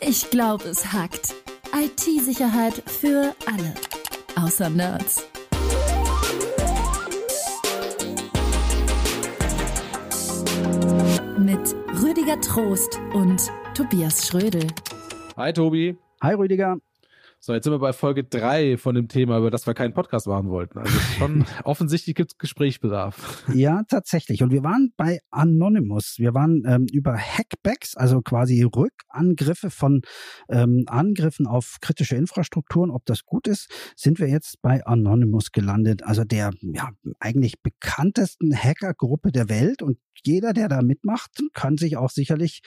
Ich glaube, es hackt. IT-Sicherheit für alle. Außer Nerds. Mit Rüdiger Trost und Tobias Schrödel. Hi Tobi. Hi Rüdiger. So, jetzt sind wir bei Folge drei von dem Thema, über das wir keinen Podcast machen wollten. Also schon offensichtlich gibt es Gesprächsbedarf. Ja, tatsächlich. Und wir waren bei Anonymous. Wir waren ähm, über Hackbacks, also quasi Rückangriffe von ähm, Angriffen auf kritische Infrastrukturen, ob das gut ist, sind wir jetzt bei Anonymous gelandet. Also der ja, eigentlich bekanntesten Hackergruppe der Welt und jeder, der da mitmacht, kann sich auch sicherlich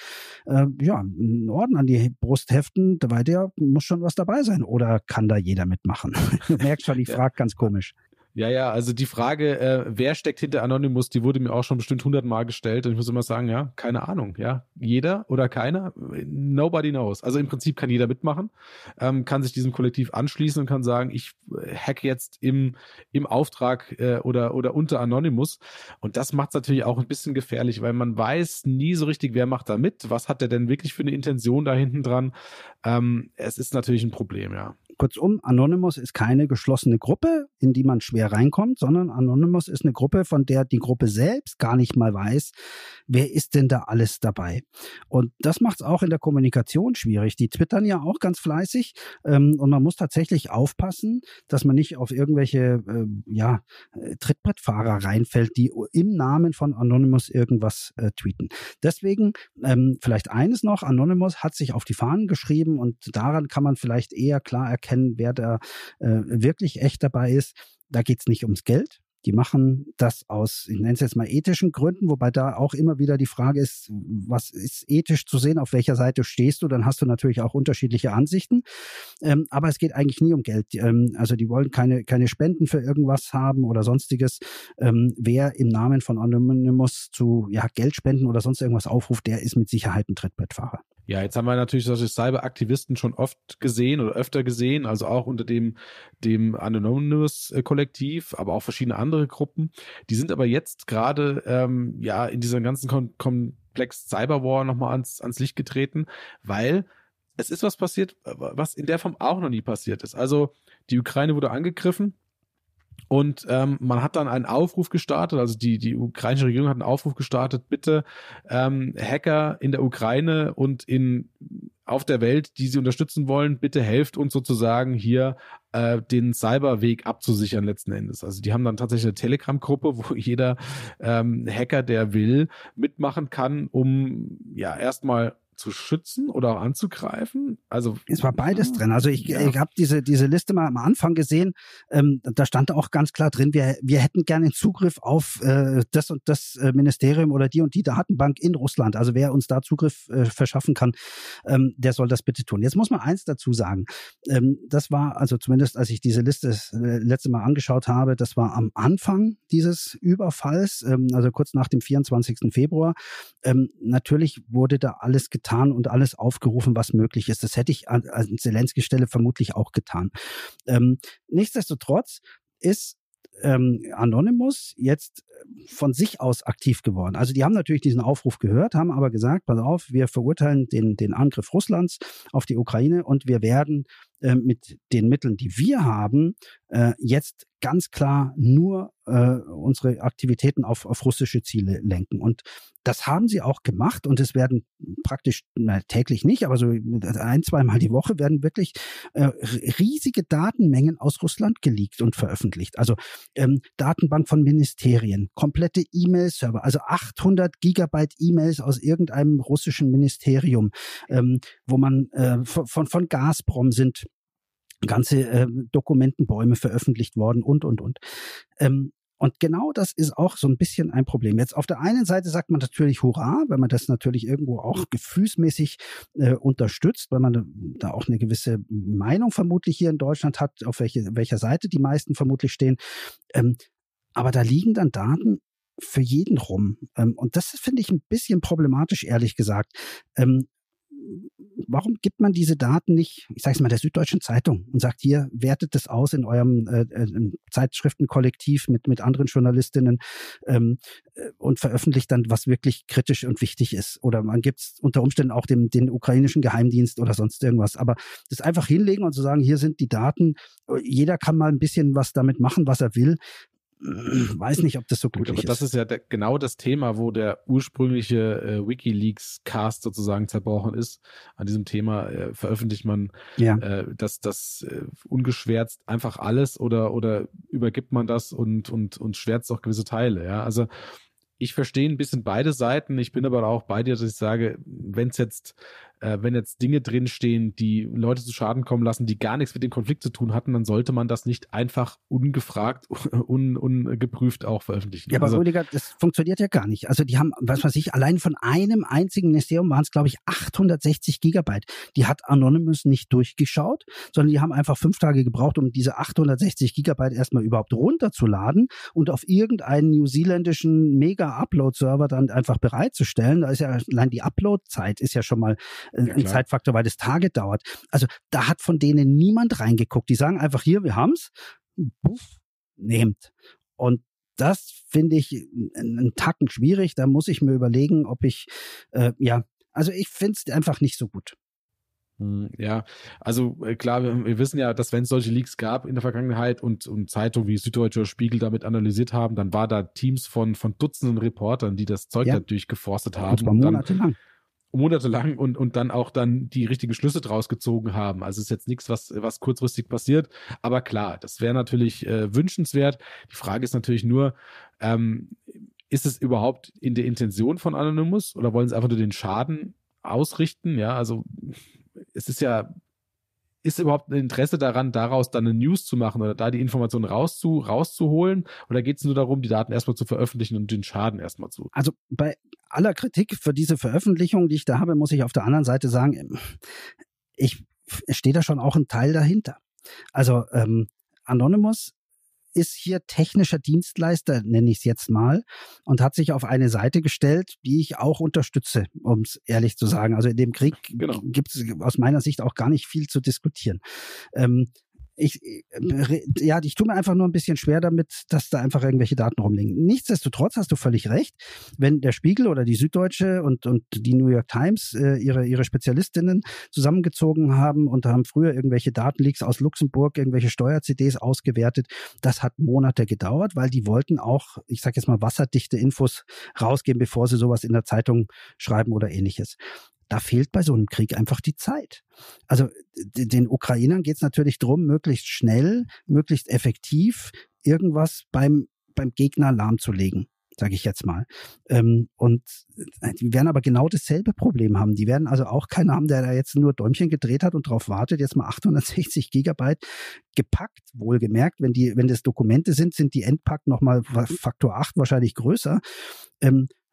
äh, ja, einen Orden an die Brust heften, weil der muss schon was dabei sein. Oder kann da jeder mitmachen? Du merkst schon, ich frage ganz komisch. Ja, ja, also die Frage, äh, wer steckt hinter Anonymous, die wurde mir auch schon bestimmt hundertmal gestellt und ich muss immer sagen, ja, keine Ahnung, ja, jeder oder keiner, nobody knows. Also im Prinzip kann jeder mitmachen, ähm, kann sich diesem Kollektiv anschließen und kann sagen, ich äh, hacke jetzt im, im Auftrag äh, oder, oder unter Anonymous und das macht es natürlich auch ein bisschen gefährlich, weil man weiß nie so richtig, wer macht da mit, was hat der denn wirklich für eine Intention da hinten dran. Ähm, es ist natürlich ein Problem, ja. Kurzum, Anonymous ist keine geschlossene Gruppe, in die man schwer reinkommt, sondern Anonymous ist eine Gruppe, von der die Gruppe selbst gar nicht mal weiß, wer ist denn da alles dabei. Und das macht es auch in der Kommunikation schwierig. Die twittern ja auch ganz fleißig ähm, und man muss tatsächlich aufpassen, dass man nicht auf irgendwelche äh, ja, Trittbrettfahrer reinfällt, die im Namen von Anonymous irgendwas äh, tweeten. Deswegen ähm, vielleicht eines noch, Anonymous hat sich auf die Fahnen geschrieben und daran kann man vielleicht eher klar erkennen, erkennen, wer da äh, wirklich echt dabei ist. Da geht es nicht ums Geld. Die machen das aus, ich nenne es jetzt mal ethischen Gründen, wobei da auch immer wieder die Frage ist, was ist ethisch zu sehen, auf welcher Seite stehst du, dann hast du natürlich auch unterschiedliche Ansichten. Ähm, aber es geht eigentlich nie um Geld. Ähm, also die wollen keine, keine Spenden für irgendwas haben oder sonstiges. Ähm, wer im Namen von Anonymous zu ja, Geldspenden oder sonst irgendwas aufruft, der ist mit Sicherheit ein Trittbrettfahrer. Ja, jetzt haben wir natürlich solche Cyberaktivisten schon oft gesehen oder öfter gesehen, also auch unter dem, dem Anonymous-Kollektiv, aber auch verschiedene andere Gruppen. Die sind aber jetzt gerade ähm, ja in diesem ganzen Kom Komplex Cyberwar nochmal ans, ans Licht getreten, weil es ist was passiert, was in der Form auch noch nie passiert ist. Also die Ukraine wurde angegriffen und ähm, man hat dann einen Aufruf gestartet, also die, die ukrainische Regierung hat einen Aufruf gestartet, bitte ähm, Hacker in der Ukraine und in auf der Welt, die sie unterstützen wollen, bitte helft uns sozusagen hier äh, den Cyberweg abzusichern letzten Endes. Also die haben dann tatsächlich eine Telegram-Gruppe, wo jeder ähm, Hacker, der will, mitmachen kann, um ja erstmal zu schützen oder auch anzugreifen? Also es war beides drin. Also ich, ja. ich habe diese diese Liste mal am Anfang gesehen. Ähm, da stand auch ganz klar drin, wir wir hätten gerne Zugriff auf äh, das und das äh, Ministerium oder die und die Datenbank in Russland. Also wer uns da Zugriff äh, verschaffen kann, ähm, der soll das bitte tun. Jetzt muss man eins dazu sagen. Ähm, das war also zumindest, als ich diese Liste das äh, letzte Mal angeschaut habe, das war am Anfang dieses Überfalls, ähm, also kurz nach dem 24. Februar. Ähm, natürlich wurde da alles getan getan und alles aufgerufen, was möglich ist. Das hätte ich an, an Zelensky Stelle vermutlich auch getan. Ähm, nichtsdestotrotz ist ähm, Anonymous jetzt von sich aus aktiv geworden. Also die haben natürlich diesen Aufruf gehört, haben aber gesagt, pass auf, wir verurteilen den, den Angriff Russlands auf die Ukraine und wir werden äh, mit den Mitteln, die wir haben, äh, jetzt ganz klar nur äh, unsere Aktivitäten auf, auf russische Ziele lenken. Und das haben sie auch gemacht und es werden praktisch na, täglich nicht, aber so ein, zweimal die Woche werden wirklich äh, riesige Datenmengen aus Russland geleakt und veröffentlicht. Also ähm, Datenbank von Ministerien, komplette E-Mail-Server, also 800 Gigabyte E-Mails aus irgendeinem russischen Ministerium, ähm, wo man äh, von, von Gazprom sind ganze äh, Dokumentenbäume veröffentlicht worden und, und, und. Ähm, und genau das ist auch so ein bisschen ein Problem. Jetzt auf der einen Seite sagt man natürlich Hurra, wenn man das natürlich irgendwo auch gefühlsmäßig äh, unterstützt, weil man da auch eine gewisse Meinung vermutlich hier in Deutschland hat, auf welche, welcher Seite die meisten vermutlich stehen. Ähm, aber da liegen dann Daten für jeden rum. Ähm, und das finde ich ein bisschen problematisch, ehrlich gesagt. Ähm, warum gibt man diese Daten nicht, ich sage es mal, der Süddeutschen Zeitung und sagt hier, wertet das aus in eurem äh, äh, Zeitschriftenkollektiv mit, mit anderen Journalistinnen ähm, äh, und veröffentlicht dann, was wirklich kritisch und wichtig ist. Oder man gibt es unter Umständen auch dem, den ukrainischen Geheimdienst oder sonst irgendwas. Aber das einfach hinlegen und zu sagen, hier sind die Daten, jeder kann mal ein bisschen was damit machen, was er will weiß nicht, ob das so gut, gut aber ist. Das ist ja der, genau das Thema, wo der ursprüngliche äh, WikiLeaks-Cast sozusagen zerbrochen ist. An diesem Thema äh, veröffentlicht man ja. äh, das, das äh, ungeschwärzt einfach alles oder, oder übergibt man das und, und, und schwärzt auch gewisse Teile. Ja, also ich verstehe ein bisschen beide Seiten. Ich bin aber auch bei dir, dass ich sage, wenn es jetzt äh, wenn jetzt Dinge drinstehen, die Leute zu Schaden kommen lassen, die gar nichts mit dem Konflikt zu tun hatten, dann sollte man das nicht einfach ungefragt, un, ungeprüft auch veröffentlichen. Ja, aber also, Rüdiger, das funktioniert ja gar nicht. Also die haben, was weiß ich, allein von einem einzigen Ministerium waren es, glaube ich, 860 Gigabyte. Die hat Anonymous nicht durchgeschaut, sondern die haben einfach fünf Tage gebraucht, um diese 860 Gigabyte erstmal überhaupt runterzuladen und auf irgendeinen neuseeländischen Mega-Upload-Server dann einfach bereitzustellen. Da ist ja allein die Upload-Zeit ist ja schon mal ja, ein Zeitfaktor, weil das Tage dauert. Also da hat von denen niemand reingeguckt. Die sagen einfach hier, wir haben's, buff, nehmt. Und das finde ich einen Tacken schwierig. Da muss ich mir überlegen, ob ich, äh, ja, also ich finde es einfach nicht so gut. Hm, ja, also äh, klar, wir, wir, wissen ja, dass wenn es solche Leaks gab in der Vergangenheit und, und Zeitungen wie Süddeutscher Spiegel damit analysiert haben, dann war da Teams von, von Dutzenden Reportern, die das Zeug ja. da durchgeforstet haben. Und zwar monatelang monatelang und, und dann auch dann die richtigen Schlüsse draus gezogen haben. Also ist jetzt nichts, was, was kurzfristig passiert. Aber klar, das wäre natürlich äh, wünschenswert. Die Frage ist natürlich nur, ähm, ist es überhaupt in der Intention von Anonymous oder wollen sie einfach nur den Schaden ausrichten? Ja, also es ist ja ist überhaupt ein Interesse daran, daraus dann eine News zu machen oder da die Informationen rauszu, rauszuholen? Oder geht es nur darum, die Daten erstmal zu veröffentlichen und den Schaden erstmal zu? Also bei aller Kritik für diese Veröffentlichung, die ich da habe, muss ich auf der anderen Seite sagen, ich stehe da schon auch ein Teil dahinter. Also ähm, Anonymous ist hier technischer Dienstleister, nenne ich es jetzt mal, und hat sich auf eine Seite gestellt, die ich auch unterstütze, um es ehrlich zu sagen. Also in dem Krieg genau. gibt es aus meiner Sicht auch gar nicht viel zu diskutieren. Ähm, ich, äh, ja, ich tue mir einfach nur ein bisschen schwer damit, dass da einfach irgendwelche Daten rumliegen. Nichtsdestotrotz hast du völlig recht. Wenn der Spiegel oder die Süddeutsche und, und die New York Times äh, ihre, ihre Spezialistinnen zusammengezogen haben und haben früher irgendwelche Datenleaks aus Luxemburg, irgendwelche Steuer-CDs ausgewertet, das hat Monate gedauert, weil die wollten auch, ich sage jetzt mal, wasserdichte Infos rausgeben, bevor sie sowas in der Zeitung schreiben oder ähnliches da fehlt bei so einem Krieg einfach die Zeit. Also den Ukrainern geht es natürlich darum, möglichst schnell, möglichst effektiv irgendwas beim, beim Gegner lahmzulegen sage ich jetzt mal. Ähm, und äh, die werden aber genau dasselbe Problem haben. Die werden also auch keinen haben, der da jetzt nur Däumchen gedreht hat und darauf wartet, jetzt mal 860 Gigabyte gepackt, wohlgemerkt. Wenn die, wenn das Dokumente sind, sind die entpackt nochmal Faktor 8 wahrscheinlich größer.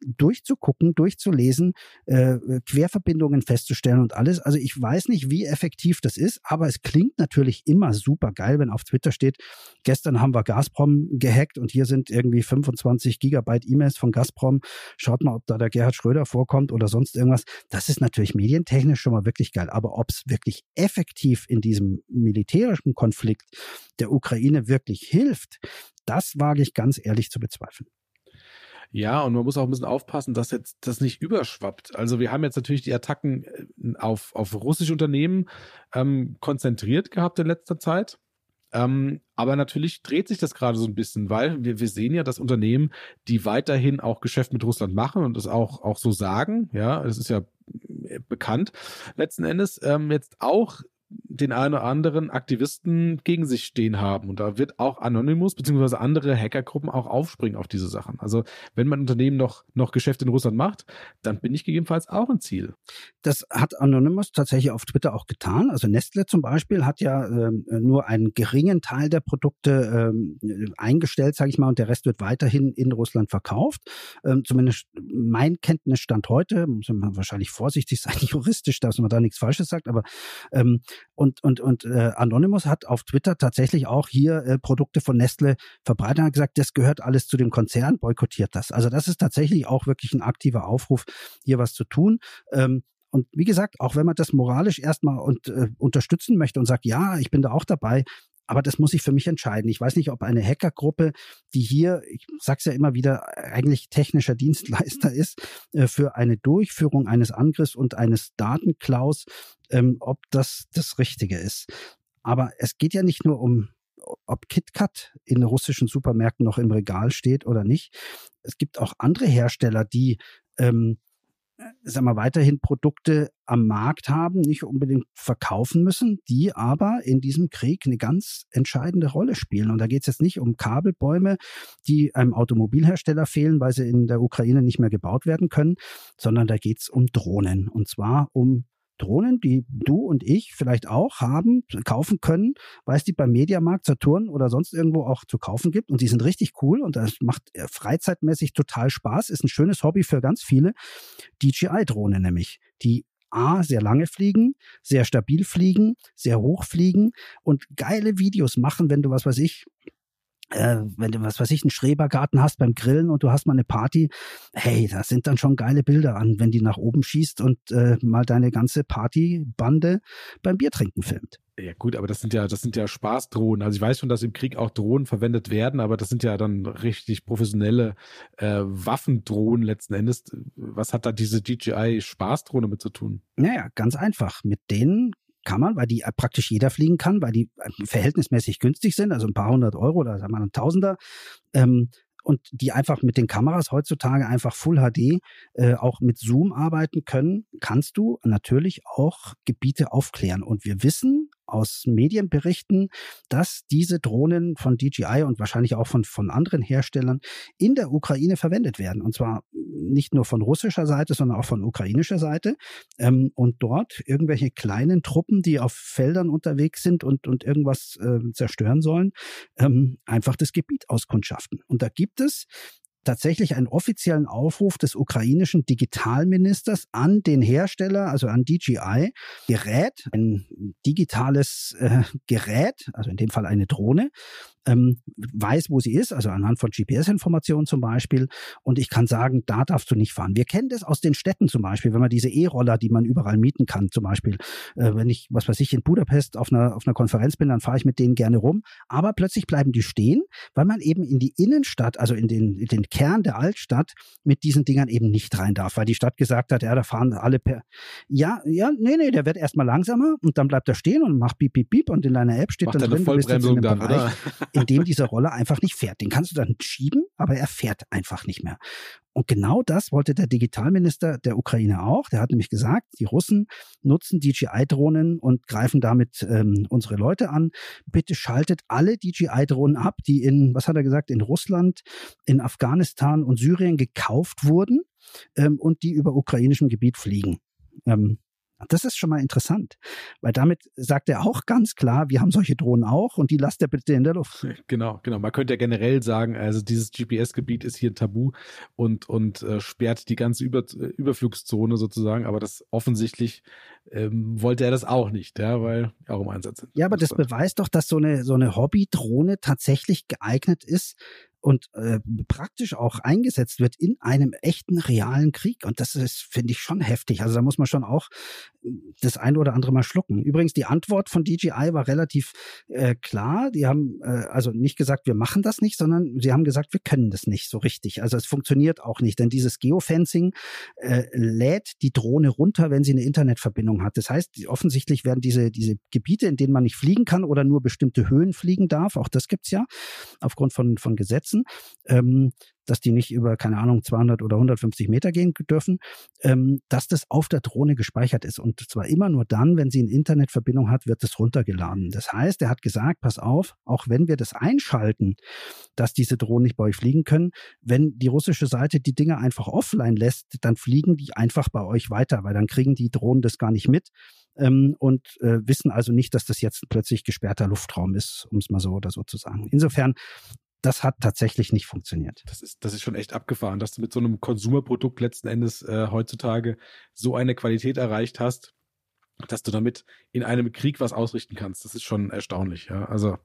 Durchzugucken, durchzulesen, äh, Querverbindungen festzustellen und alles. Also ich weiß nicht, wie effektiv das ist, aber es klingt natürlich immer super geil, wenn auf Twitter steht, gestern haben wir Gazprom gehackt und hier sind irgendwie 25 Gigabyte E-Mails von Gazprom. Schaut mal, ob da der Gerhard Schröder vorkommt oder sonst irgendwas. Das ist natürlich medientechnisch schon mal wirklich geil. Aber ob es wirklich effektiv in diesem militärischen Konflikt der Ukraine wirklich hilft, das wage ich ganz ehrlich zu bezweifeln. Ja, und man muss auch ein bisschen aufpassen, dass jetzt das nicht überschwappt. Also wir haben jetzt natürlich die Attacken äh, auf, auf russische Unternehmen ähm, konzentriert gehabt in letzter Zeit. Ähm, aber natürlich dreht sich das gerade so ein bisschen, weil wir, wir sehen ja, dass Unternehmen, die weiterhin auch Geschäft mit Russland machen und das auch, auch so sagen, ja, das ist ja äh, bekannt, letzten Endes ähm, jetzt auch den einen oder anderen Aktivisten gegen sich stehen haben. Und da wird auch Anonymous bzw. andere Hackergruppen auch aufspringen auf diese Sachen. Also wenn mein Unternehmen noch, noch Geschäfte in Russland macht, dann bin ich gegebenenfalls auch ein Ziel. Das hat Anonymous tatsächlich auf Twitter auch getan. Also Nestle zum Beispiel hat ja äh, nur einen geringen Teil der Produkte äh, eingestellt, sage ich mal, und der Rest wird weiterhin in Russland verkauft. Ähm, zumindest mein Kenntnisstand heute, muss man wahrscheinlich vorsichtig sein, juristisch, dass man da nichts Falsches sagt, aber ähm, und, und, und äh, Anonymous hat auf Twitter tatsächlich auch hier äh, Produkte von Nestle verbreitet und hat gesagt, das gehört alles zu dem Konzern, boykottiert das. Also das ist tatsächlich auch wirklich ein aktiver Aufruf, hier was zu tun. Ähm, und wie gesagt, auch wenn man das moralisch erstmal und, äh, unterstützen möchte und sagt, ja, ich bin da auch dabei, aber das muss ich für mich entscheiden. Ich weiß nicht, ob eine Hackergruppe, die hier, ich sag's ja immer wieder, eigentlich technischer Dienstleister ist, äh, für eine Durchführung eines Angriffs und eines Datenklaus, ähm, ob das das Richtige ist. Aber es geht ja nicht nur um ob KitKat in russischen Supermärkten noch im Regal steht oder nicht. Es gibt auch andere Hersteller, die ähm, sagen wir, weiterhin Produkte am Markt haben, nicht unbedingt verkaufen müssen, die aber in diesem Krieg eine ganz entscheidende Rolle spielen. Und da geht es jetzt nicht um Kabelbäume, die einem Automobilhersteller fehlen, weil sie in der Ukraine nicht mehr gebaut werden können, sondern da geht es um Drohnen. Und zwar um Drohnen, die du und ich vielleicht auch haben, kaufen können, weil es die beim Mediamarkt, Saturn oder sonst irgendwo auch zu kaufen gibt. Und die sind richtig cool und das macht äh, freizeitmäßig total Spaß, ist ein schönes Hobby für ganz viele. DJI-Drohne nämlich, die A, sehr lange fliegen, sehr stabil fliegen, sehr hoch fliegen und geile Videos machen, wenn du, was weiß ich, äh, wenn du was weiß ich, einen Schrebergarten hast beim Grillen und du hast mal eine Party, hey, da sind dann schon geile Bilder an, wenn die nach oben schießt und äh, mal deine ganze Partybande beim Biertrinken filmt. Ja gut, aber das sind ja, das sind ja Spaßdrohnen. Also ich weiß schon, dass im Krieg auch Drohnen verwendet werden, aber das sind ja dann richtig professionelle äh, Waffendrohnen letzten Endes. Was hat da diese DJI Spaßdrohne mit zu tun? Naja, ganz einfach. Mit denen kann man, weil die äh, praktisch jeder fliegen kann, weil die äh, verhältnismäßig günstig sind, also ein paar hundert Euro oder sagen wir ein Tausender. Ähm, und die einfach mit den Kameras heutzutage einfach Full HD äh, auch mit Zoom arbeiten können, kannst du natürlich auch Gebiete aufklären. Und wir wissen aus Medienberichten, dass diese Drohnen von DJI und wahrscheinlich auch von, von anderen Herstellern in der Ukraine verwendet werden. Und zwar nicht nur von russischer Seite, sondern auch von ukrainischer Seite. Ähm, und dort irgendwelche kleinen Truppen, die auf Feldern unterwegs sind und, und irgendwas äh, zerstören sollen, ähm, einfach das Gebiet auskundschaften. Und da gibt es tatsächlich einen offiziellen Aufruf des ukrainischen Digitalministers an den Hersteller, also an DJI, Gerät, ein digitales äh, Gerät, also in dem Fall eine Drohne, ähm, weiß, wo sie ist, also anhand von GPS-Informationen zum Beispiel. Und ich kann sagen, da darfst du nicht fahren. Wir kennen das aus den Städten zum Beispiel, wenn man diese E-Roller, die man überall mieten kann, zum Beispiel, äh, wenn ich, was weiß ich, in Budapest auf einer, auf einer Konferenz bin, dann fahre ich mit denen gerne rum. Aber plötzlich bleiben die stehen, weil man eben in die Innenstadt, also in den, in den Kern der Altstadt mit diesen Dingern eben nicht rein darf, weil die Stadt gesagt hat, ja, da fahren alle per, ja, ja, nee, nee, der wird erstmal langsamer und dann bleibt er stehen und macht piep, piep, piep und in deiner App steht Macht dann drin, du bist jetzt in dann, Bereich? in dem dieser Roller einfach nicht fährt. Den kannst du dann schieben, aber er fährt einfach nicht mehr. Und genau das wollte der Digitalminister der Ukraine auch. Der hat nämlich gesagt, die Russen nutzen DJI-Drohnen und greifen damit ähm, unsere Leute an. Bitte schaltet alle DJI-Drohnen ab, die in, was hat er gesagt, in Russland, in Afghanistan und Syrien gekauft wurden ähm, und die über ukrainischem Gebiet fliegen. Ähm, das ist schon mal interessant, weil damit sagt er auch ganz klar, wir haben solche Drohnen auch und die lasst er bitte in der Luft. Genau, genau. Man könnte ja generell sagen, also dieses GPS-Gebiet ist hier ein Tabu und, und äh, sperrt die ganze Über Überflugszone sozusagen, aber das offensichtlich ähm, wollte er das auch nicht, ja, weil auch im Einsatz sind. Ja, aber das beweist doch, dass so eine, so eine Hobby-Drohne tatsächlich geeignet ist, und äh, praktisch auch eingesetzt wird in einem echten realen Krieg. Und das ist, finde ich, schon heftig. Also da muss man schon auch äh, das ein oder andere mal schlucken. Übrigens, die Antwort von DJI war relativ äh, klar. Die haben äh, also nicht gesagt, wir machen das nicht, sondern sie haben gesagt, wir können das nicht so richtig. Also es funktioniert auch nicht, denn dieses Geofencing äh, lädt die Drohne runter, wenn sie eine Internetverbindung hat. Das heißt, offensichtlich werden diese, diese Gebiete, in denen man nicht fliegen kann oder nur bestimmte Höhen fliegen darf, auch das gibt's ja aufgrund von, von Gesetzen, setzen, ähm, dass die nicht über, keine Ahnung, 200 oder 150 Meter gehen dürfen, ähm, dass das auf der Drohne gespeichert ist. Und zwar immer nur dann, wenn sie eine Internetverbindung hat, wird es runtergeladen. Das heißt, er hat gesagt, pass auf, auch wenn wir das einschalten, dass diese Drohnen nicht bei euch fliegen können, wenn die russische Seite die Dinge einfach offline lässt, dann fliegen die einfach bei euch weiter, weil dann kriegen die Drohnen das gar nicht mit ähm, und äh, wissen also nicht, dass das jetzt plötzlich gesperrter Luftraum ist, um es mal so oder so zu sagen. Insofern das hat tatsächlich nicht funktioniert. Das ist, das ist schon echt abgefahren, dass du mit so einem Konsumerprodukt letzten Endes äh, heutzutage so eine Qualität erreicht hast, dass du damit in einem Krieg was ausrichten kannst. Das ist schon erstaunlich, ja. Also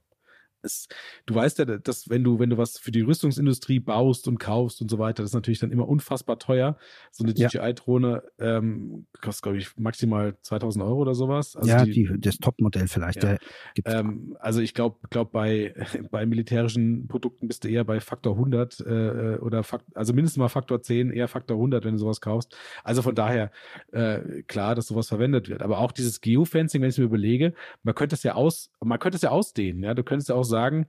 es, du weißt ja, dass wenn du, wenn du was für die Rüstungsindustrie baust und kaufst und so weiter, das ist natürlich dann immer unfassbar teuer. So eine DJI-Drohne ähm, kostet, glaube ich, maximal 2000 Euro oder sowas. Also ja, die, die, das Top-Modell vielleicht. Ja. Ähm, also ich glaube, glaub bei, bei militärischen Produkten bist du eher bei Faktor 100 äh, oder Fakt, also mindestens mal Faktor 10, eher Faktor 100, wenn du sowas kaufst. Also von daher äh, klar, dass sowas verwendet wird. Aber auch dieses Geofencing, wenn ich mir überlege, man könnte es ja aus, man könnte es ja ausdehnen. Ja, du könntest ja auch sagen,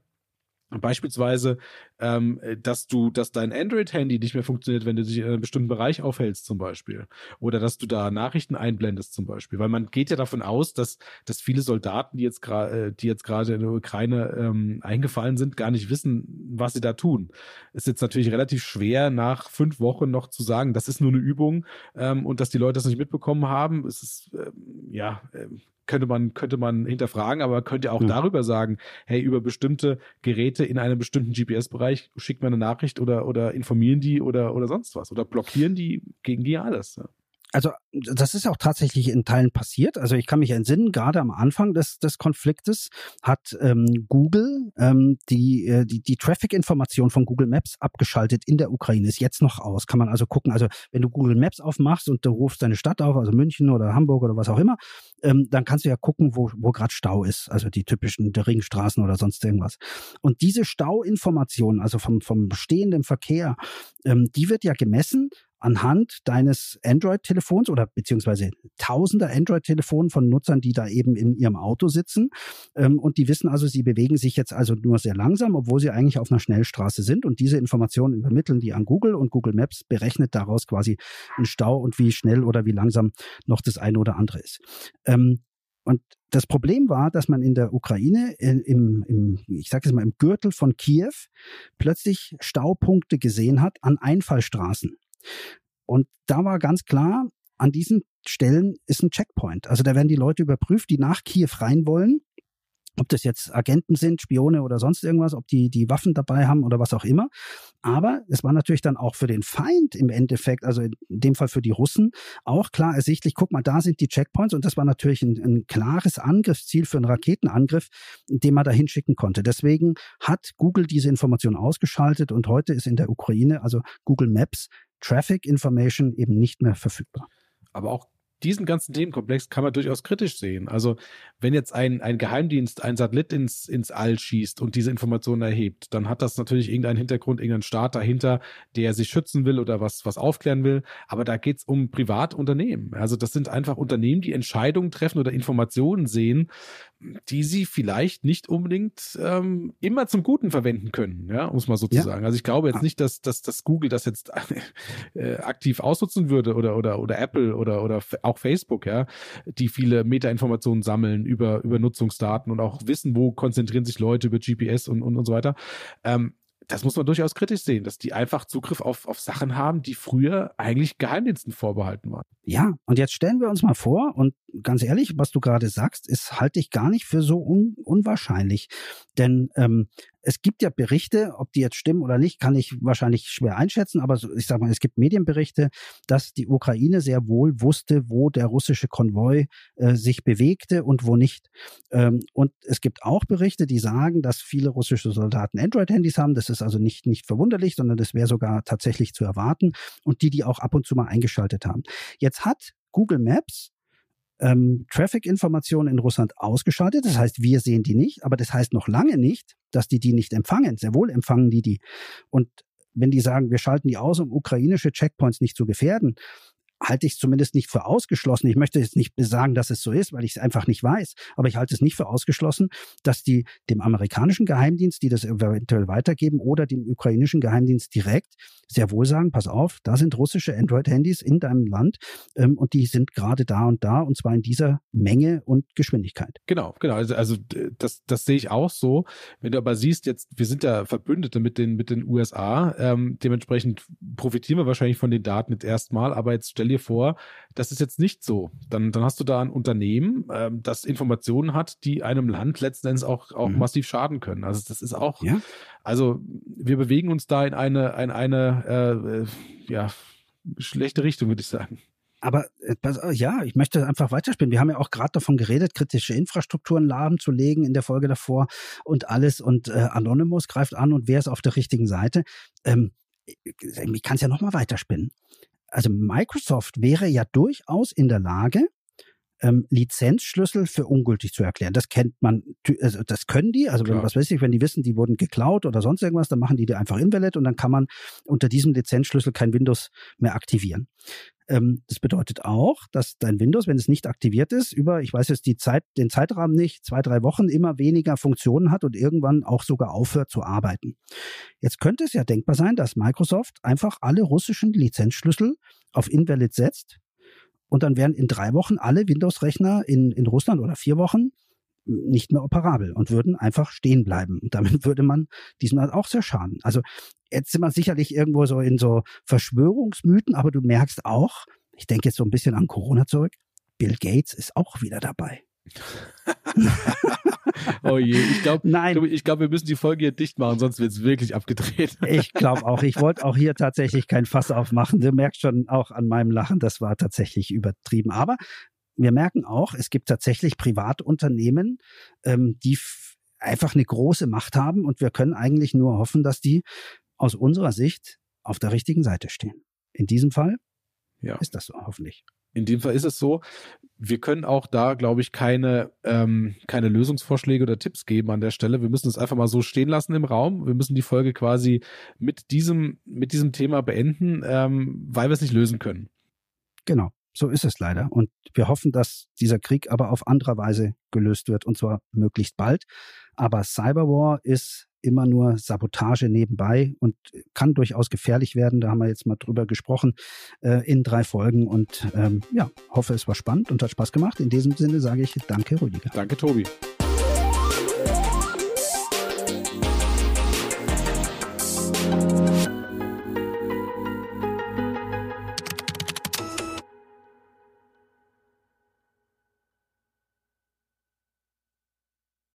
Beispielsweise, ähm, dass du, dass dein Android-Handy nicht mehr funktioniert, wenn du dich in einem bestimmten Bereich aufhältst, zum Beispiel. Oder dass du da Nachrichten einblendest, zum Beispiel. Weil man geht ja davon aus, dass, dass viele Soldaten, die jetzt gerade, äh, die jetzt gerade in der Ukraine ähm, eingefallen sind, gar nicht wissen, was sie da tun. Ist jetzt natürlich relativ schwer, nach fünf Wochen noch zu sagen, das ist nur eine Übung ähm, und dass die Leute das nicht mitbekommen haben. Es ist, ähm, ja, ähm, könnte man, könnte man hinterfragen, aber könnt ihr auch mhm. darüber sagen, hey, über bestimmte Geräte in einem bestimmten GPS-Bereich schickt man eine Nachricht oder, oder informieren die oder, oder sonst was oder blockieren die gegen die alles. Ja also das ist auch tatsächlich in Teilen passiert. Also ich kann mich entsinnen, gerade am Anfang des, des Konfliktes hat ähm, Google ähm, die, äh, die, die Traffic-Information von Google Maps abgeschaltet in der Ukraine. Ist jetzt noch aus. Kann man also gucken. Also wenn du Google Maps aufmachst und du rufst deine Stadt auf, also München oder Hamburg oder was auch immer, ähm, dann kannst du ja gucken, wo, wo gerade Stau ist. Also die typischen Ringstraßen oder sonst irgendwas. Und diese Stauinformation, also vom, vom stehenden Verkehr, ähm, die wird ja gemessen anhand deines Android-Telefons oder beziehungsweise tausender Android-Telefonen von Nutzern, die da eben in ihrem Auto sitzen. Ähm, und die wissen also, sie bewegen sich jetzt also nur sehr langsam, obwohl sie eigentlich auf einer Schnellstraße sind. Und diese Informationen übermitteln die an Google und Google Maps berechnet daraus quasi einen Stau und wie schnell oder wie langsam noch das eine oder andere ist. Ähm, und das Problem war, dass man in der Ukraine, in, im, im, ich sage jetzt mal im Gürtel von Kiew, plötzlich Staupunkte gesehen hat an Einfallstraßen. Und da war ganz klar, an diesen Stellen ist ein Checkpoint. Also da werden die Leute überprüft, die nach Kiew rein wollen ob das jetzt Agenten sind, Spione oder sonst irgendwas, ob die die Waffen dabei haben oder was auch immer. Aber es war natürlich dann auch für den Feind im Endeffekt, also in dem Fall für die Russen, auch klar ersichtlich, guck mal, da sind die Checkpoints und das war natürlich ein, ein klares Angriffsziel für einen Raketenangriff, den man da hinschicken konnte. Deswegen hat Google diese Information ausgeschaltet und heute ist in der Ukraine, also Google Maps, Traffic Information eben nicht mehr verfügbar. Aber auch diesen ganzen Themenkomplex kann man durchaus kritisch sehen. Also wenn jetzt ein, ein Geheimdienst ein Satellit ins, ins All schießt und diese Informationen erhebt, dann hat das natürlich irgendeinen Hintergrund, irgendeinen Staat dahinter, der sich schützen will oder was, was aufklären will. Aber da geht es um Privatunternehmen. Also das sind einfach Unternehmen, die Entscheidungen treffen oder Informationen sehen, die sie vielleicht nicht unbedingt ähm, immer zum Guten verwenden können, ja, um es mal so ja. zu sagen. Also ich glaube jetzt ah. nicht, dass, dass, dass Google das jetzt äh, aktiv ausnutzen würde oder, oder, oder Apple oder, oder auch Facebook, ja, die viele Metainformationen sammeln über, über Nutzungsdaten und auch wissen, wo konzentrieren sich Leute über GPS und, und, und so weiter. Ähm, das muss man durchaus kritisch sehen, dass die einfach Zugriff auf, auf Sachen haben, die früher eigentlich Geheimdiensten vorbehalten waren. Ja, und jetzt stellen wir uns mal vor, und ganz ehrlich, was du gerade sagst, ist halte ich gar nicht für so un unwahrscheinlich. Denn ähm, es gibt ja Berichte, ob die jetzt stimmen oder nicht, kann ich wahrscheinlich schwer einschätzen, aber ich sage mal, es gibt Medienberichte, dass die Ukraine sehr wohl wusste, wo der russische Konvoi äh, sich bewegte und wo nicht. Ähm, und es gibt auch Berichte, die sagen, dass viele russische Soldaten Android-Handys haben. Das ist also nicht, nicht verwunderlich, sondern das wäre sogar tatsächlich zu erwarten und die, die auch ab und zu mal eingeschaltet haben. Jetzt hat Google Maps ähm, Traffic-Informationen in Russland ausgeschaltet. Das heißt, wir sehen die nicht, aber das heißt noch lange nicht, dass die die nicht empfangen. Sehr wohl empfangen die die. Und wenn die sagen, wir schalten die aus, um ukrainische Checkpoints nicht zu gefährden, halte ich zumindest nicht für ausgeschlossen. Ich möchte jetzt nicht sagen, dass es so ist, weil ich es einfach nicht weiß, aber ich halte es nicht für ausgeschlossen, dass die dem amerikanischen Geheimdienst, die das eventuell weitergeben, oder dem ukrainischen Geheimdienst direkt sehr wohl sagen, pass auf, da sind russische Android-Handys in deinem Land ähm, und die sind gerade da und da und zwar in dieser Menge und Geschwindigkeit. Genau, genau. Also, also das, das sehe ich auch so. Wenn du aber siehst, jetzt, wir sind ja Verbündete mit den, mit den USA, ähm, dementsprechend profitieren wir wahrscheinlich von den Daten jetzt erstmal, aber jetzt stell dir vor, das ist jetzt nicht so. Dann, dann hast du da ein Unternehmen, ähm, das Informationen hat, die einem Land letzten Endes auch, auch mhm. massiv schaden können. Also das ist auch, ja. also wir bewegen uns da in eine, in eine äh, ja, schlechte Richtung, würde ich sagen. aber äh, ja, ich möchte einfach weiterspielen. Wir haben ja auch gerade davon geredet, kritische Infrastrukturen lahmzulegen in der Folge davor und alles. Und äh, Anonymous greift an und wer ist auf der richtigen Seite? Ähm, ich kann es ja nochmal weiterspinnen. Also Microsoft wäre ja durchaus in der Lage, ähm, Lizenzschlüssel für ungültig zu erklären. Das kennt man, also das können die, also wenn, was weiß ich, wenn die wissen, die wurden geklaut oder sonst irgendwas, dann machen die die einfach invalid und dann kann man unter diesem Lizenzschlüssel kein Windows mehr aktivieren. Ähm, das bedeutet auch, dass dein Windows, wenn es nicht aktiviert ist, über, ich weiß jetzt die Zeit, den Zeitrahmen nicht, zwei, drei Wochen immer weniger Funktionen hat und irgendwann auch sogar aufhört zu arbeiten. Jetzt könnte es ja denkbar sein, dass Microsoft einfach alle russischen Lizenzschlüssel auf Invalid setzt und dann wären in drei Wochen alle Windows-Rechner in, in Russland oder vier Wochen nicht mehr operabel und würden einfach stehen bleiben. Und damit würde man diesmal auch sehr schaden. Also jetzt sind wir sicherlich irgendwo so in so Verschwörungsmythen, aber du merkst auch, ich denke jetzt so ein bisschen an Corona zurück, Bill Gates ist auch wieder dabei. oh je, ich glaube, ich glaube, wir müssen die Folge hier dicht machen, sonst wird es wirklich abgedreht. ich glaube auch. Ich wollte auch hier tatsächlich kein Fass aufmachen. Du merkst schon auch an meinem Lachen, das war tatsächlich übertrieben. Aber wir merken auch, es gibt tatsächlich Privatunternehmen, ähm, die einfach eine große Macht haben und wir können eigentlich nur hoffen, dass die aus unserer Sicht auf der richtigen Seite stehen. In diesem Fall ja. ist das so, hoffentlich. In dem Fall ist es so, wir können auch da, glaube ich, keine, ähm, keine Lösungsvorschläge oder Tipps geben an der Stelle. Wir müssen es einfach mal so stehen lassen im Raum. Wir müssen die Folge quasi mit diesem, mit diesem Thema beenden, ähm, weil wir es nicht lösen können. Genau, so ist es leider. Und wir hoffen, dass dieser Krieg aber auf andere Weise gelöst wird und zwar möglichst bald. Aber Cyberwar ist immer nur Sabotage nebenbei und kann durchaus gefährlich werden. Da haben wir jetzt mal drüber gesprochen äh, in drei Folgen und ähm, ja, hoffe, es war spannend und hat Spaß gemacht. In diesem Sinne sage ich danke, Rüdiger. Danke, Tobi.